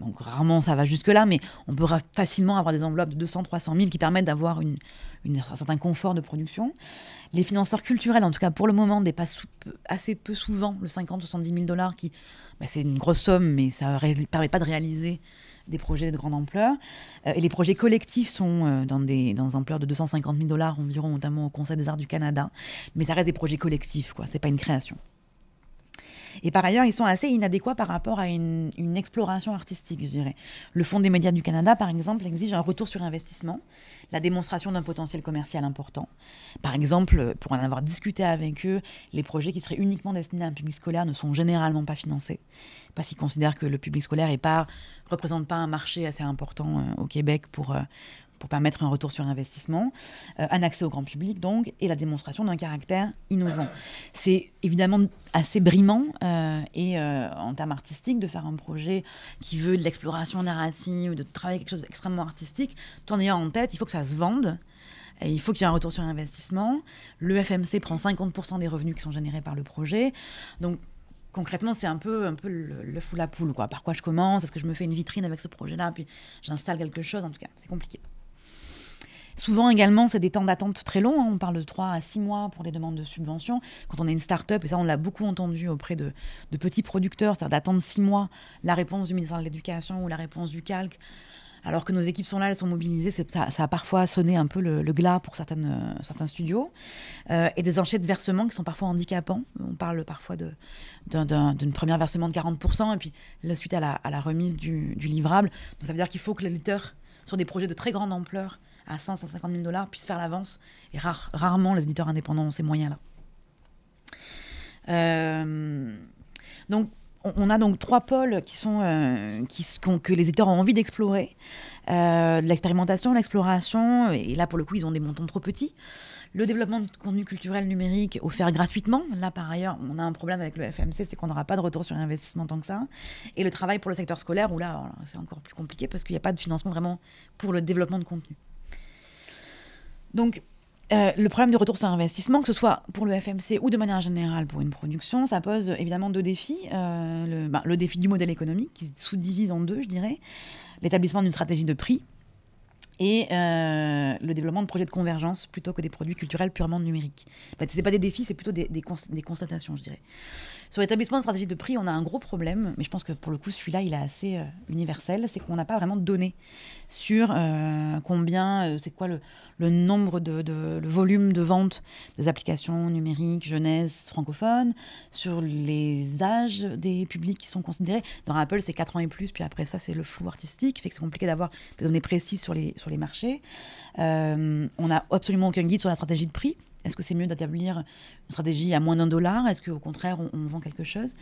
donc rarement ça va jusque-là, mais on peut facilement avoir des enveloppes de 200, 300 000 qui permettent d'avoir une, un certain confort de production. Les financeurs culturels, en tout cas pour le moment, dépassent assez peu souvent le 50, 70 000 dollars, qui bah, c'est une grosse somme, mais ça ne permet pas de réaliser des projets de grande ampleur. Euh, et les projets collectifs sont euh, dans, des, dans ampleurs de 250 000 dollars environ, notamment au Conseil des arts du Canada. Mais ça reste des projets collectifs, quoi. C'est pas une création. Et par ailleurs, ils sont assez inadéquats par rapport à une, exploration artistique, je dirais. Le Fonds des médias du Canada, par exemple, exige un retour sur investissement, la démonstration d'un potentiel commercial important. Par exemple, pour en avoir discuté avec eux, les projets qui seraient uniquement destinés à un public scolaire ne sont généralement pas financés, parce qu'ils considèrent que le public scolaire ne représente pas un marché assez important euh, au Québec pour, euh, pour permettre un retour sur investissement, euh, un accès au grand public donc, et la démonstration d'un caractère innovant. C'est évidemment assez brimant euh, et euh, en termes artistiques de faire un projet qui veut de l'exploration narrative, de travailler quelque chose d'extrêmement artistique, tout en ayant en tête, il faut que ça se vende. Et il faut qu'il y ait un retour sur investissement. Le FMC prend 50% des revenus qui sont générés par le projet. Donc, concrètement, c'est un peu, un peu le, fou la poule. Quoi. Par quoi je commence? Est-ce que je me fais une vitrine avec ce projet-là? Puis j'installe quelque chose? En tout cas, c'est compliqué. Souvent également, c'est des temps d'attente très longs. Hein. On parle de 3 à 6 mois pour les demandes de subvention. Quand on est une start-up, et ça on l'a beaucoup entendu auprès de, petits producteurs, c'est-à-dire d'attendre 6 mois la réponse du ministère de l'Éducation ou la réponse du calque. Alors que nos équipes sont là, elles sont mobilisées, ça, ça, a parfois sonné un peu le, glas pour euh, certains studios. Euh, et des enchères de versement qui sont parfois handicapants. On parle parfois d'une première versement de 40%, et puis la suite à la, remise du, livrable. Donc ça veut dire qu'il faut que l'éditeur, sur des projets de très grande ampleur, à 100, 150 000 dollars puissent faire l'avance. Et rarement les éditeurs indépendants ont ces moyens-là. Euh, donc, on, a donc trois pôles qui sont, euh, qui, que les éditeurs ont envie d'explorer. Euh, l'expérimentation, l'exploration, et là pour le coup ils ont des montants trop petits. Le développement de contenu culturel numérique offert gratuitement. Là par ailleurs on a un problème avec le FMC, c'est qu'on n'aura pas de retour sur investissement tant que ça. Et le travail pour le secteur scolaire, où là c'est encore plus compliqué parce qu'il n'y a pas de financement vraiment pour le développement de contenu. Donc, euh, le problème de retour sur investissement, que ce soit pour le FMC ou de manière générale pour une production, ça pose évidemment deux défis. Euh, le, défi du modèle économique, qui se sous-divise en deux, je dirais. L'établissement d'une stratégie de prix et euh, le développement de projets de convergence plutôt que des produits culturels purement numériques. ce n'est pas des défis, c'est plutôt des, des, constatations, je dirais. Sur l'établissement de stratégie de prix, on a un gros problème, mais je pense que pour le coup, celui-là, il est assez universel, c'est qu'on n'a pas vraiment de données sur combien, c'est quoi le le nombre de, le volume de vente des applications numériques jeunesse francophones, sur les âges des publics qui sont considérés. Dans Apple, c'est 4 ans et plus, puis après ça, c'est le flou artistique, fait que c'est compliqué d'avoir des données précises sur les, sur les marchés. Euh, on n'a absolument aucun guide sur la stratégie de prix. Est-ce que c'est mieux d'établir une stratégie à moins d'un dollar? Est-ce qu'au contraire, on, vend quelque chose?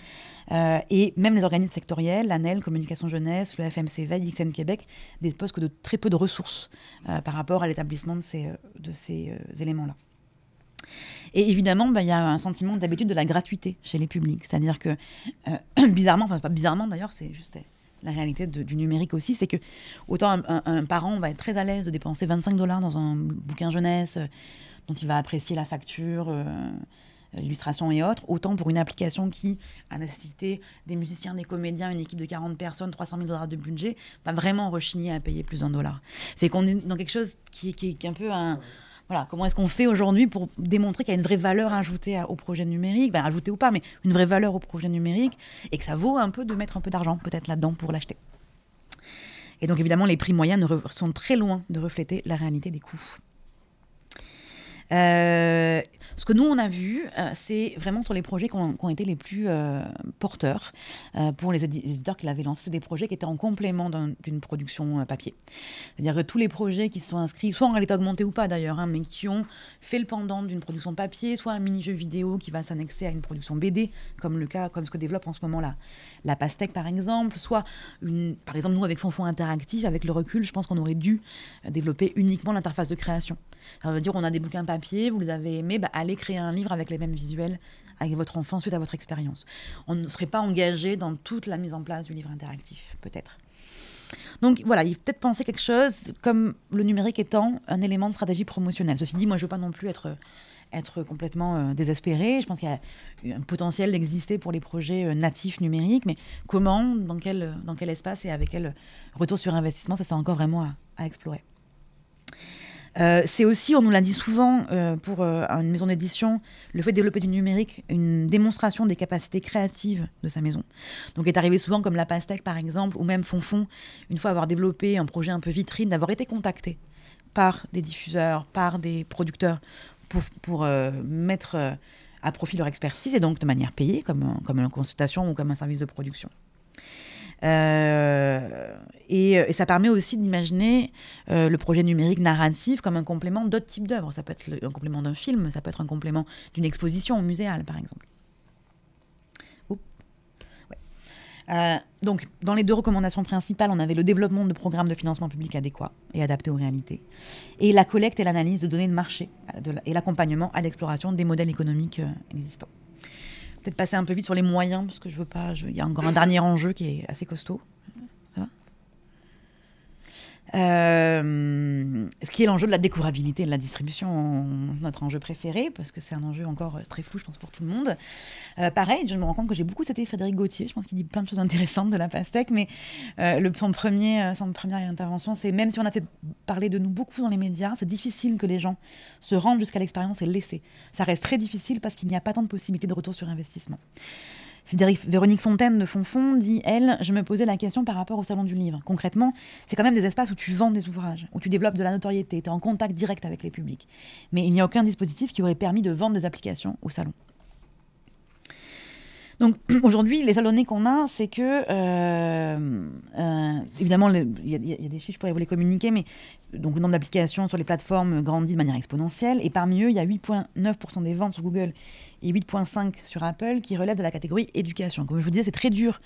Euh, Et même les organismes sectoriels, l'ANEL, Communication Jeunesse, le FMC Veille, XN Québec, disposent que de très peu de ressources euh, par rapport à l'établissement de ces, euh, éléments-là. Et évidemment, bah, il y a un sentiment d'habitude de la gratuité chez les publics. C'est-à-dire que, bizarrement, enfin pas bizarrement d'ailleurs, c'est juste la réalité du numérique aussi, c'est que autant un, un, parent va être très à l'aise de dépenser 25 dollars dans un bouquin jeunesse, dont il va apprécier la facture, euh, l'illustration et autres, autant pour une application qui a nécessité des musiciens, des comédiens, une équipe de 40 personnes, 300 000 dollars de budget, va vraiment rechigner à payer plus d'un dollar. Fait qu'on est dans quelque chose qui, est un peu un... Voilà, comment est-ce qu'on fait aujourd'hui pour démontrer qu'il y a une vraie valeur ajoutée au projet numérique, ben, ajoutée ou pas, mais une vraie valeur au projet numérique, et que ça vaut un peu de mettre un peu d'argent peut-être là-dedans pour l'acheter. Et donc évidemment, les prix moyens sont très loin de refléter la réalité des coûts. Euh, ce que nous, on a vu, euh, c'est vraiment sur les projets qui ont, été les plus euh, porteurs pour les éditeurs qui l'avaient lancé. C'est des projets qui étaient en complément d'une production papier. C'est-à-dire que tous les projets qui se sont inscrits, soit en réalité augmentée ou pas d'ailleurs, hein, mais qui ont fait le pendant d'une production papier, soit un mini-jeu vidéo qui va s'annexer à une production BD, comme le cas, comme ce que développe en ce moment là la pastèque par exemple, soit par exemple nous avec Fonfon Interactif, avec le recul, je pense qu'on aurait dû développer uniquement l'interface de création. Ça veut dire on a des bouquins papier, vous les avez aimés, bah, allez créer un livre avec les mêmes visuels avec votre enfant suite à votre expérience. On ne serait pas engagé dans toute la mise en place du livre interactif, peut-être. Donc voilà, il faut peut-être penser quelque chose comme le numérique étant un élément de stratégie promotionnelle. Ceci dit, moi je ne veux pas non plus être, être complètement euh, désespéré. Je pense qu'il y a un potentiel d'exister pour les projets euh, natifs numériques, mais comment, dans quel, dans quel espace et avec quel retour sur investissement, ça c'est encore vraiment à explorer. Euh, c'est aussi, on nous l'a dit souvent euh, pour euh, une maison d'édition, le fait de développer du numérique, une démonstration des capacités créatives de sa maison. Donc, est arrivé souvent comme la Pastèque, par exemple, ou même Fonfon, une fois avoir développé un projet un peu vitrine, d'avoir été contacté par des diffuseurs, par des producteurs pour, pour mettre à profit leur expertise et donc de manière payée, comme, comme une consultation ou comme un service de production. Euh, et, ça permet aussi d'imaginer euh, le projet numérique narratif comme un complément d'autres types d'œuvres. Ça peut être un complément d'un film, ça peut être un complément d'une exposition muséale, par exemple. Euh, donc, dans les deux recommandations principales, on avait le développement de programmes de financement public adéquats et adaptés aux réalités, et la collecte et l'analyse de données de marché et l'accompagnement à l'exploration des modèles économiques existants peut-être passer un peu vite sur les moyens, parce que je veux pas. Il y a encore un dernier enjeu qui est assez costaud. Euh, ce qui est l'enjeu de la découvrabilité de la distribution, notre enjeu préféré, parce que c'est un enjeu encore très flou, je pense, pour tout le monde. Euh, pareil, je me rends compte que j'ai beaucoup cité Frédéric Gauthier, je pense qu'il dit plein de choses intéressantes de la pastèque, mais euh, le, son, premier, son première intervention, c'est même si on a fait parler de nous beaucoup dans les médias, c'est difficile que les gens se rendent jusqu'à l'expérience et laissent. Ça reste très difficile parce qu'il n'y a pas tant de possibilités de retour sur investissement. Véronique Fontaine de Fonfon dit, elle, je me posais la question par rapport au salon du livre. Concrètement, c'est quand même des espaces où tu vends des ouvrages, où tu développes de la notoriété, tu es en contact direct avec les publics. Mais il n'y a aucun dispositif qui aurait permis de vendre des applications au salon. Donc aujourd'hui, les salonnés qu'on a, c'est que, euh, euh, évidemment, il y, a des chiffres, je pourrais vous les communiquer, mais donc le nombre d'applications sur les plateformes grandit de manière exponentielle. Et parmi eux, il y a 8,9% des ventes sur Google et 8,5% sur Apple qui relèvent de la catégorie éducation. Comme je vous disais, c'est très dur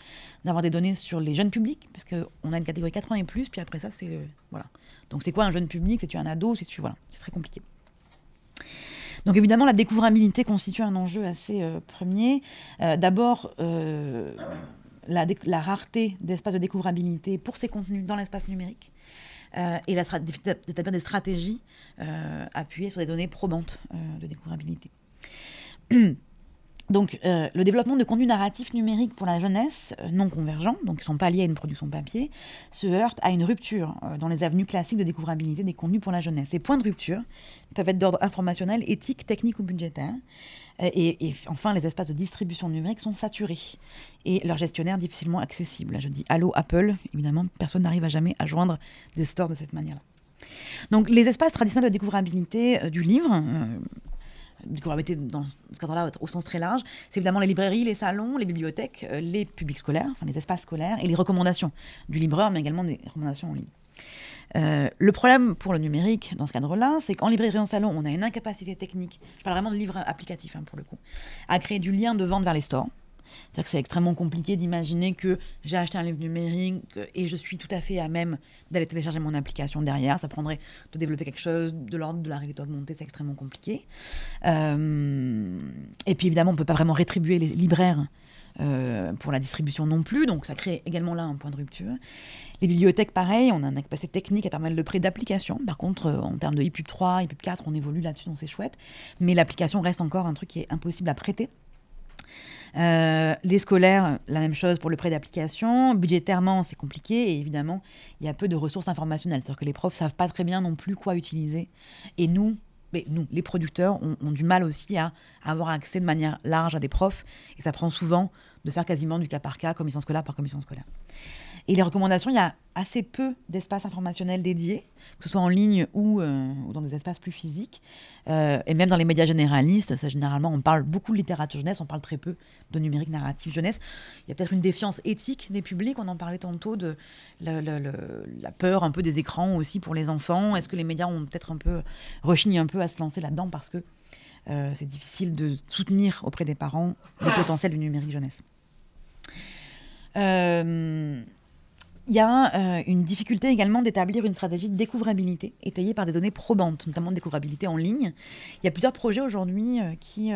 d'avoir des données sur les jeunes publics, parce qu'on a une catégorie 80 et plus, puis après ça, c'est... Voilà. Donc c'est quoi un jeune public? C'est tu un ado? C'est tu... Voilà, c'est très compliqué. Donc évidemment, la découvrabilité constitue un enjeu assez euh, premier. Euh, d'abord, euh, la, rareté d'espace de découvrabilité pour ces contenus dans l'espace numérique. et d'établir des stratégies appuyées sur des données probantes de découvrabilité. Donc, euh, le développement de contenus narratifs numériques pour la jeunesse, euh, non convergents, donc qui ne sont pas liés à une production papier, se heurte à une rupture euh, dans les avenues classiques de découvrabilité des contenus pour la jeunesse. Ces points de rupture peuvent être d'ordre informationnel, éthique, technique ou budgétaire. Et, enfin, les espaces de distribution numérique sont saturés et leurs gestionnaires difficilement accessibles. Je dis allô Apple, évidemment, personne n'arrive jamais à joindre des stores de cette manière-là. Donc, les espaces traditionnels de découvrabilité du livre, découvrabilité dans ce cadre-là au sens très large, c'est évidemment les librairies, les salons, les bibliothèques, euh, les publics scolaires, enfin les espaces scolaires et les recommandations du libraire, mais également des recommandations en ligne. Euh, le problème pour le numérique dans ce cadre-là, c'est qu'en librairie en salon, on a une incapacité technique, je parle vraiment de livres applicatifs hein, pour le coup, à créer du lien de vente vers les stores. C'est-à-dire que c'est extrêmement compliqué d'imaginer que j'ai acheté un livre numérique et je suis tout à fait à même d'aller télécharger mon application derrière. Ça prendrait de développer quelque chose de l'ordre de la réalité augmentée, c'est extrêmement compliqué. Euh, et puis évidemment, on ne peut pas vraiment rétribuer les libraires euh, pour la distribution non plus, donc ça crée également là un point de rupture. Les bibliothèques, pareil, on a une capacité technique à permettre le prêt d'application. Par contre, euh, en termes de EPUB 3, EPUB 4, on évolue là-dessus, donc c'est chouette. Mais l'application reste encore un truc qui est impossible à prêter. Euh, les scolaires, la même chose pour le prêt d'application. Budgétairement, c'est compliqué et évidemment, il y a peu de ressources informationnelles. C'est-à-dire que les profs savent pas très bien non plus quoi utiliser. Et nous, mais nous, les producteurs, ont, du mal aussi à, avoir accès de manière large à des profs. Et ça prend souvent de faire quasiment du cas par cas, commission scolaire par commission scolaire. Et les recommandations, il y a assez peu d'espaces informationnels dédiés, que ce soit en ligne ou, euh, dans des espaces plus physiques. Euh, et même dans les médias généralistes, ça, généralement, on parle beaucoup de littérature jeunesse, on parle très peu de numérique narratif jeunesse. Il y a peut-être une défiance éthique des publics, on en parlait tantôt, de la, la peur un peu des écrans aussi pour les enfants. Est-ce que les médias ont peut-être un peu rechigné un peu à se lancer là-dedans parce que euh, c'est difficile de soutenir auprès des parents le potentiel du numérique jeunesse? Euh, il y a euh, une difficulté également d'établir une stratégie de découvrabilité étayée par des données probantes, notamment de découvrabilité en ligne. Il y a plusieurs projets aujourd'hui qui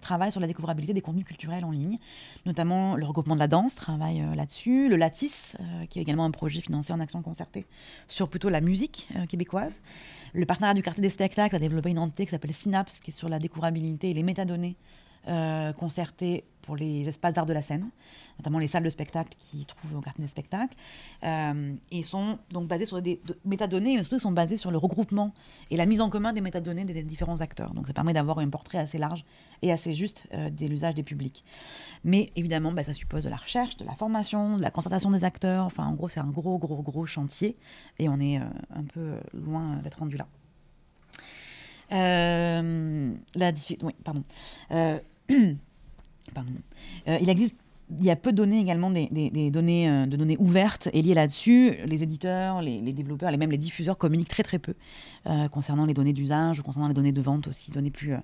travaillent sur la découvrabilité des contenus culturels en ligne, notamment le regroupement de la danse travaille là-dessus, le Lattice, qui est également un projet financé en action concertée sur plutôt la musique québécoise. Le partenariat du quartier des spectacles a développé une entité qui s'appelle Synapse, qui est sur la découvrabilité et les métadonnées euh, pour les espaces d'art de la scène, notamment les salles de spectacle qui trouvent au quartier des spectacles, euh, et sont donc basées sur des métadonnées, mais surtout sont basées sur le regroupement et la mise en commun des métadonnées des, différents acteurs. Donc ça permet d'avoir un portrait assez large et assez juste euh, de l'usage des publics. Mais évidemment, bah, ça suppose de la recherche, de la formation, de la concertation des acteurs. Enfin, en gros, c'est un gros, gros, gros chantier, et on est euh, un peu loin d'être rendu là. Euh, la oui, pardon. Euh, il existe il y a peu de données également, des, données, euh, de données ouvertes et liées là-dessus. Les éditeurs, les, développeurs et même les diffuseurs communiquent très très peu euh, concernant les données d'usage concernant les données de vente aussi, données plus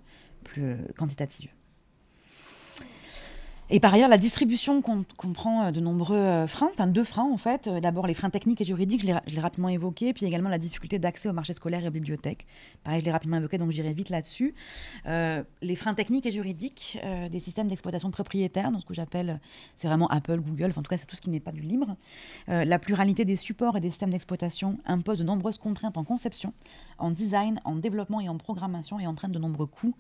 quantitatives. Et par ailleurs, la distribution comprend euh, de nombreux euh, freins, enfin deux freins en fait. Euh, d'abord les freins techniques et juridiques, je l'ai rapidement évoqué, puis également la difficulté d'accès au marché scolaire et aux bibliothèques. Pareil, je l'ai rapidement évoqué, donc j'irai vite là-dessus. les freins techniques et juridiques des systèmes d'exploitation propriétaires, donc ce que j'appelle, c'est vraiment Apple, Google, enfin, en tout cas c'est tout ce qui n'est pas du libre. la pluralité des supports et des systèmes d'exploitation impose de nombreuses contraintes en conception, en design, en développement et en programmation et entraîne de nombreux coûts.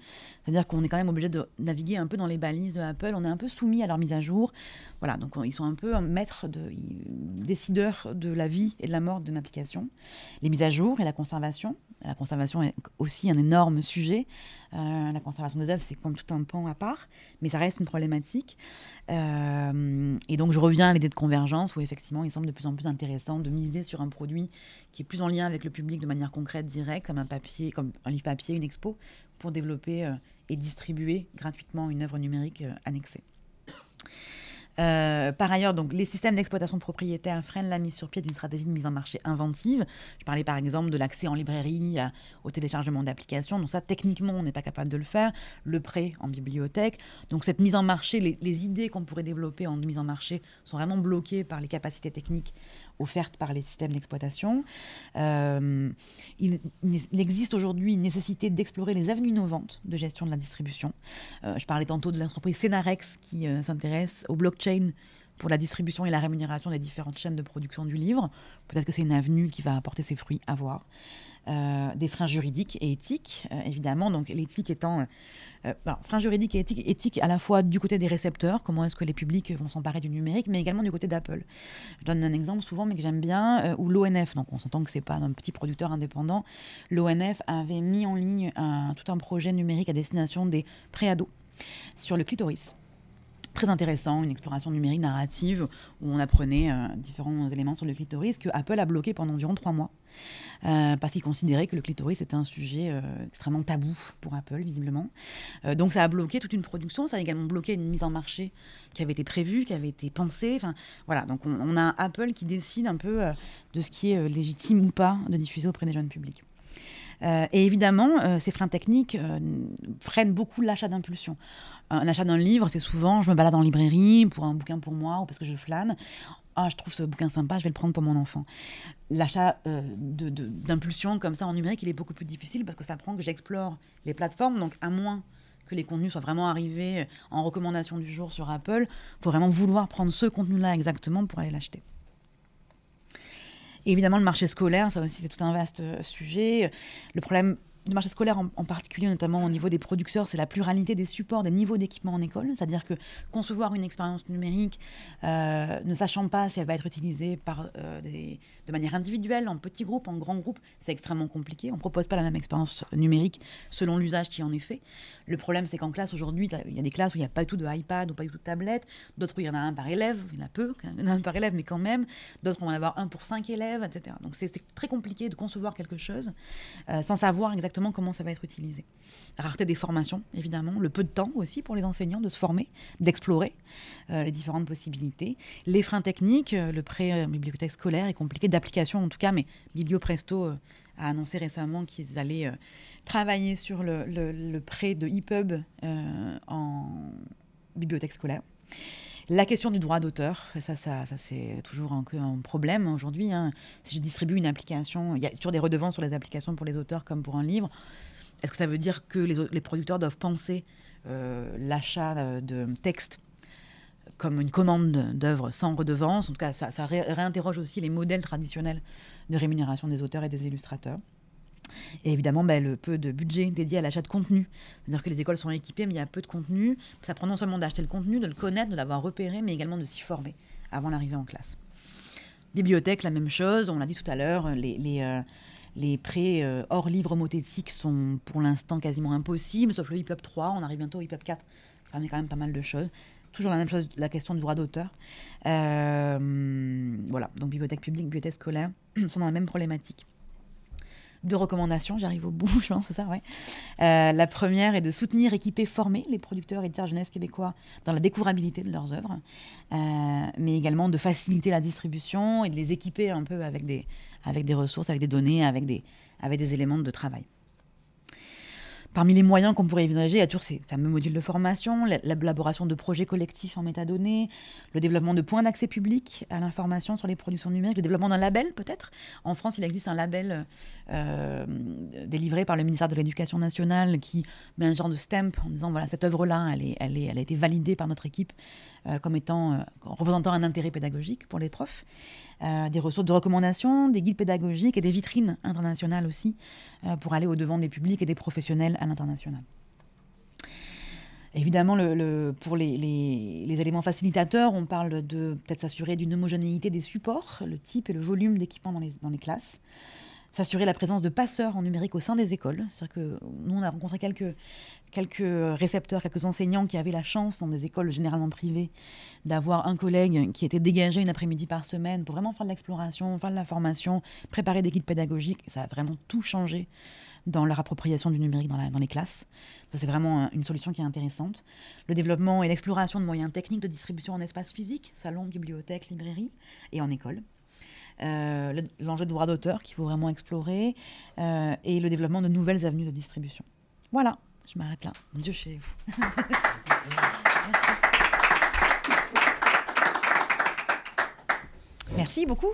C'est-à-dire qu'on est quand même obligé de naviguer un peu dans les balises de Apple, on est un peu soumis à leur mise à jour. Voilà, donc ils sont un peu maîtres, de, décideurs de la vie et de la mort d'une application. Les mises à jour et la conservation. La conservation est aussi un énorme sujet. Euh, la conservation des œuvres, c'est comme tout un pan à part, mais ça reste une problématique. Euh, et donc je reviens à l'idée de convergence où effectivement il semble de plus en plus intéressant de miser sur un produit qui est plus en lien avec le public de manière concrète, directe, comme un papier, comme un livre papier, une expo, pour développer euh, et distribuer gratuitement une œuvre numérique annexée. Euh, par ailleurs, donc, les systèmes d'exploitation propriétaire freinent la mise sur pied d'une stratégie de mise en marché inventive. Je parlais par exemple de l'accès en librairie au téléchargement d'applications. Donc ça, techniquement, on n'est pas capable de le faire. Le prêt en bibliothèque. Donc cette mise en marché, les idées qu'on pourrait développer en mise en marché sont vraiment bloquées par les capacités techniques offertes par les systèmes d'exploitation. Euh, il, existe aujourd'hui une nécessité d'explorer les avenues innovantes de gestion de la distribution. Euh, je parlais tantôt de l'entreprise Cenarex qui euh, s'intéresse au blockchain pour la distribution et la rémunération des différentes chaînes de production du livre. Peut-être que c'est une avenue qui va apporter ses fruits à voir. des freins juridiques et éthiques, évidemment. Donc l'éthique étant euh, frein juridique et éthique, à la fois du côté des récepteurs, comment est-ce que les publics vont s'emparer du numérique, mais également du côté d'Apple. Je donne un exemple souvent, mais que j'aime bien, euh, où l'ONF, donc on s'entend que c'est pas un petit producteur indépendant, l'ONF avait mis en ligne tout un projet numérique à destination des préados sur le clitoris très intéressant, une exploration numérique narrative où on apprenait euh, différents éléments sur le clitoris que Apple a bloqué pendant environ trois mois euh, parce qu'il considérait que le clitoris était un sujet euh, extrêmement tabou pour Apple visiblement. donc ça a bloqué toute une production, ça a également bloqué une mise en marché qui avait été prévue, qui avait été pensée. Enfin voilà, donc on, on a Apple qui décide un peu de ce qui est légitime ou pas de diffuser auprès des jeunes publics. Euh, et évidemment, euh, ces freins techniques euh, freinent beaucoup l'achat d'impulsion. Un achat d'un livre, c'est souvent je me balade en librairie pour un bouquin pour moi ou parce que je flâne. Ah, je trouve ce bouquin sympa, je vais le prendre pour mon enfant. L'achat d'impulsion comme ça en numérique, il est beaucoup plus difficile parce que ça prend que j'explore les plateformes. Donc, à moins que les contenus soient vraiment arrivés en recommandation du jour sur Apple, il faut vraiment vouloir prendre ce contenu-là exactement pour aller l'acheter évidemment, le marché scolaire, ça aussi, c'est tout un vaste euh, sujet. Le problème du marché scolaire en, particulier, notamment au niveau des producteurs, c'est la pluralité des supports, des niveaux d'équipement en école. C'est-à-dire que concevoir une expérience numérique, euh, ne sachant pas si elle va être utilisée par, euh, de manière individuelle, en petits groupes, en grands groupes, c'est extrêmement compliqué. On ne propose pas la même expérience numérique selon l'usage qui en est fait. Le problème, c'est qu'en classe, aujourd'hui, il y a des classes où il n'y a pas du tout de iPad ou pas du tout de tablette, d'autres où il y en a un par élève, il y en a peu, il y en a un par élève, mais quand même, d'autres on va en avoir un pour cinq élèves, etc. Donc c'est très compliqué de concevoir quelque chose euh, sans savoir exactement comment ça va être utilisé. La rareté des formations, évidemment, le peu de temps aussi pour les enseignants de se former, d'explorer euh, les différentes possibilités. Les freins techniques, euh, le prêt bibliothèque scolaire est compliqué d'application en tout cas, mais BiblioPresto a annoncé récemment qu'ils allaient travailler sur le, prêt de EPUB en bibliothèque scolaire. La question du droit d'auteur, ça, c'est toujours un, problème aujourd'hui. Hein. Si je distribue une application, il y a toujours des redevances sur les applications pour les auteurs comme pour un livre. Est-ce que ça veut dire que les, producteurs doivent penser euh, l'achat de texte comme une commande d'œuvres sans redevance? En tout cas, ça réinterroge aussi les modèles traditionnels de rémunération des auteurs et des illustrateurs. Et évidemment, ben, le peu de budget dédié à l'achat de contenu. C'est-à-dire que les écoles sont équipées, mais il y a peu de contenu. Ça prend non seulement d'acheter le contenu, de le connaître, de l'avoir repéré, mais également de s'y former avant l'arrivée en classe. Bibliothèque, la même chose. On l'a dit tout à l'heure, les, euh, prêts euh, hors livre homothétique sont pour l'instant quasiment impossibles, sauf le HIPUB 3. On arrive bientôt au HIPUB 4. Ça est quand même pas mal de choses. Toujours la même chose, la question du droit d'auteur. Euh, voilà, donc bibliothèque publique, bibliothèque scolaire sont dans la même problématique deux recommandations, j'arrive au bout, je pense, c'est ça, ouais. Euh, la première est de soutenir, équiper, former les producteurs et éditeurs jeunesse québécois dans la découvrabilité de leurs œuvres, euh, mais également de faciliter la distribution et de les équiper un peu avec des, avec des ressources, avec des données, avec des, avec des éléments de travail. Parmi les moyens qu'on pourrait envisager, il y a toujours ces fameux modules de formation, l'élaboration de projets collectifs en métadonnées, le développement de points d'accès public à l'information sur les productions numériques, le développement d'un label peut-être. En France, il existe un label euh, délivré par le ministère de l'Éducation nationale qui met un genre de stamp en disant voilà, cette œuvre-là, elle, a été validée par notre équipe euh, comme étant, euh, représentant un intérêt pédagogique pour les profs. Euh, des ressources de recommandation, des guides pédagogiques et des vitrines internationales aussi pour aller au-devant des publics et des professionnels à l'international. Évidemment, pour les, éléments facilitateurs, on parle de peut-être s'assurer d'une homogénéité des supports, le type et le volume d'équipement dans les, dans les classes s'assurer la présence de passeurs en numérique au sein des écoles. C'est-à-dire que nous, on a rencontré quelques, quelques récepteurs, quelques enseignants qui avaient la chance, dans des écoles généralement privées, d'avoir un collègue qui était dégagé une après-midi par semaine pour vraiment faire de l'exploration, faire de la formation, préparer des guides pédagogiques. ça a vraiment tout changé dans leur appropriation du numérique dans, dans les classes. c'est vraiment une solution qui est intéressante. Le développement et l'exploration de moyens techniques de distribution en espace physique, salon, bibliothèque, librairie et en école. Euh, l'enjeu de droit d'auteur qu'il faut vraiment explorer, euh, et le développement de nouvelles avenues de distribution. Voilà, je m'arrête là. Dieu chez vous. Merci. Merci beaucoup.